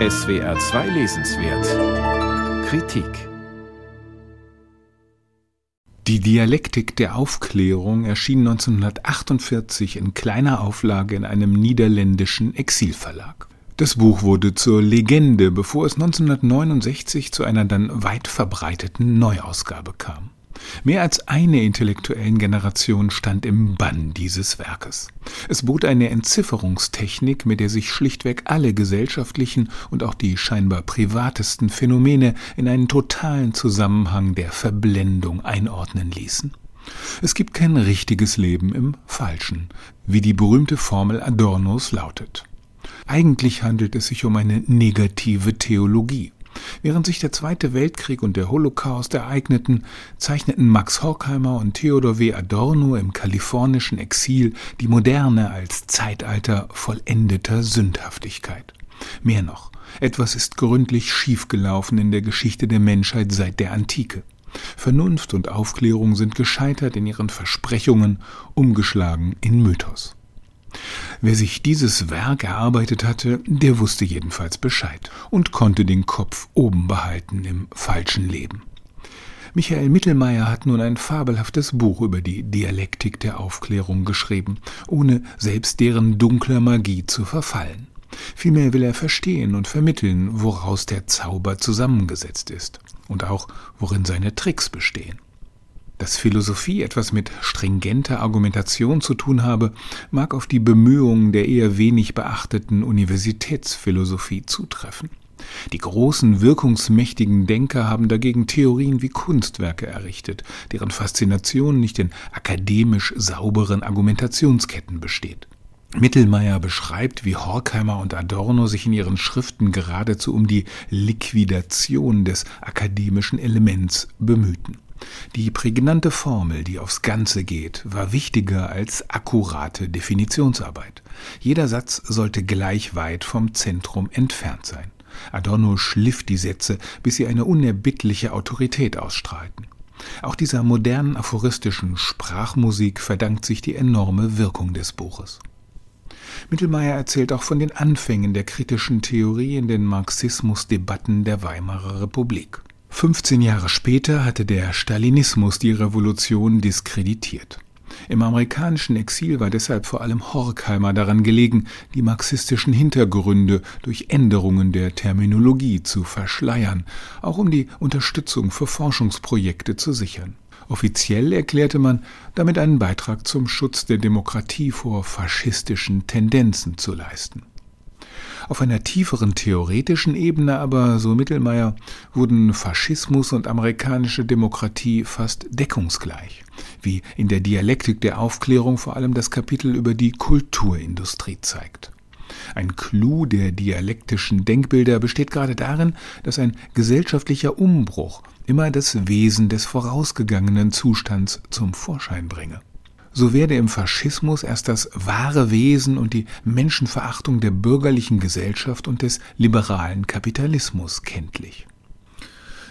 SWR 2 Lesenswert Kritik Die Dialektik der Aufklärung erschien 1948 in kleiner Auflage in einem niederländischen Exilverlag. Das Buch wurde zur Legende, bevor es 1969 zu einer dann weit verbreiteten Neuausgabe kam. Mehr als eine intellektuellen Generation stand im Bann dieses Werkes. Es bot eine Entzifferungstechnik, mit der sich schlichtweg alle gesellschaftlichen und auch die scheinbar privatesten Phänomene in einen totalen Zusammenhang der Verblendung einordnen ließen. Es gibt kein richtiges Leben im Falschen, wie die berühmte Formel Adornos lautet. Eigentlich handelt es sich um eine negative Theologie. Während sich der Zweite Weltkrieg und der Holocaust ereigneten, zeichneten Max Horkheimer und Theodor W. Adorno im kalifornischen Exil die Moderne als Zeitalter vollendeter Sündhaftigkeit. Mehr noch, etwas ist gründlich schiefgelaufen in der Geschichte der Menschheit seit der Antike. Vernunft und Aufklärung sind gescheitert in ihren Versprechungen, umgeschlagen in Mythos. Wer sich dieses Werk erarbeitet hatte, der wusste jedenfalls Bescheid und konnte den Kopf oben behalten im falschen Leben. Michael Mittelmeier hat nun ein fabelhaftes Buch über die Dialektik der Aufklärung geschrieben, ohne selbst deren dunkler Magie zu verfallen. Vielmehr will er verstehen und vermitteln, woraus der Zauber zusammengesetzt ist und auch worin seine Tricks bestehen. Dass Philosophie etwas mit stringenter Argumentation zu tun habe, mag auf die Bemühungen der eher wenig beachteten Universitätsphilosophie zutreffen. Die großen, wirkungsmächtigen Denker haben dagegen Theorien wie Kunstwerke errichtet, deren Faszination nicht in akademisch sauberen Argumentationsketten besteht. Mittelmeier beschreibt, wie Horkheimer und Adorno sich in ihren Schriften geradezu um die Liquidation des akademischen Elements bemühten. Die prägnante Formel, die aufs Ganze geht, war wichtiger als akkurate Definitionsarbeit. Jeder Satz sollte gleich weit vom Zentrum entfernt sein. Adorno schliff die Sätze, bis sie eine unerbittliche Autorität ausstrahlten. Auch dieser modernen aphoristischen Sprachmusik verdankt sich die enorme Wirkung des Buches. Mittelmeier erzählt auch von den Anfängen der kritischen Theorie in den Marxismusdebatten der Weimarer Republik. 15 Jahre später hatte der Stalinismus die Revolution diskreditiert. Im amerikanischen Exil war deshalb vor allem Horkheimer daran gelegen, die marxistischen Hintergründe durch Änderungen der Terminologie zu verschleiern, auch um die Unterstützung für Forschungsprojekte zu sichern. Offiziell erklärte man, damit einen Beitrag zum Schutz der Demokratie vor faschistischen Tendenzen zu leisten. Auf einer tieferen theoretischen Ebene aber, so Mittelmeier, wurden Faschismus und amerikanische Demokratie fast deckungsgleich, wie in der Dialektik der Aufklärung vor allem das Kapitel über die Kulturindustrie zeigt. Ein Clou der dialektischen Denkbilder besteht gerade darin, dass ein gesellschaftlicher Umbruch immer das Wesen des vorausgegangenen Zustands zum Vorschein bringe so werde im Faschismus erst das wahre Wesen und die Menschenverachtung der bürgerlichen Gesellschaft und des liberalen Kapitalismus kenntlich.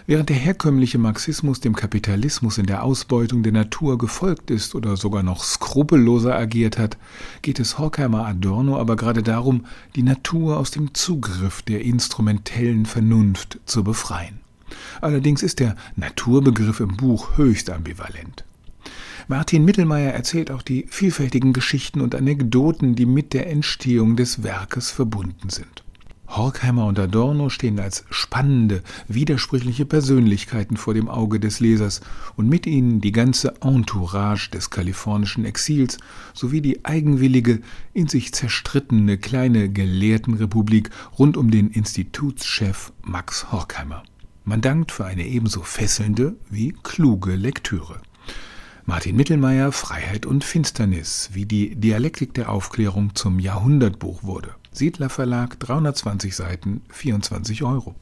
Während der herkömmliche Marxismus dem Kapitalismus in der Ausbeutung der Natur gefolgt ist oder sogar noch skrupelloser agiert hat, geht es Horkheimer Adorno aber gerade darum, die Natur aus dem Zugriff der instrumentellen Vernunft zu befreien. Allerdings ist der Naturbegriff im Buch höchst ambivalent. Martin Mittelmeier erzählt auch die vielfältigen Geschichten und Anekdoten, die mit der Entstehung des Werkes verbunden sind. Horkheimer und Adorno stehen als spannende, widersprüchliche Persönlichkeiten vor dem Auge des Lesers und mit ihnen die ganze Entourage des kalifornischen Exils sowie die eigenwillige, in sich zerstrittene kleine Gelehrtenrepublik rund um den Institutschef Max Horkheimer. Man dankt für eine ebenso fesselnde wie kluge Lektüre. Martin Mittelmeier Freiheit und Finsternis, wie die Dialektik der Aufklärung zum Jahrhundertbuch wurde. Siedler Verlag, 320 Seiten, 24 Euro.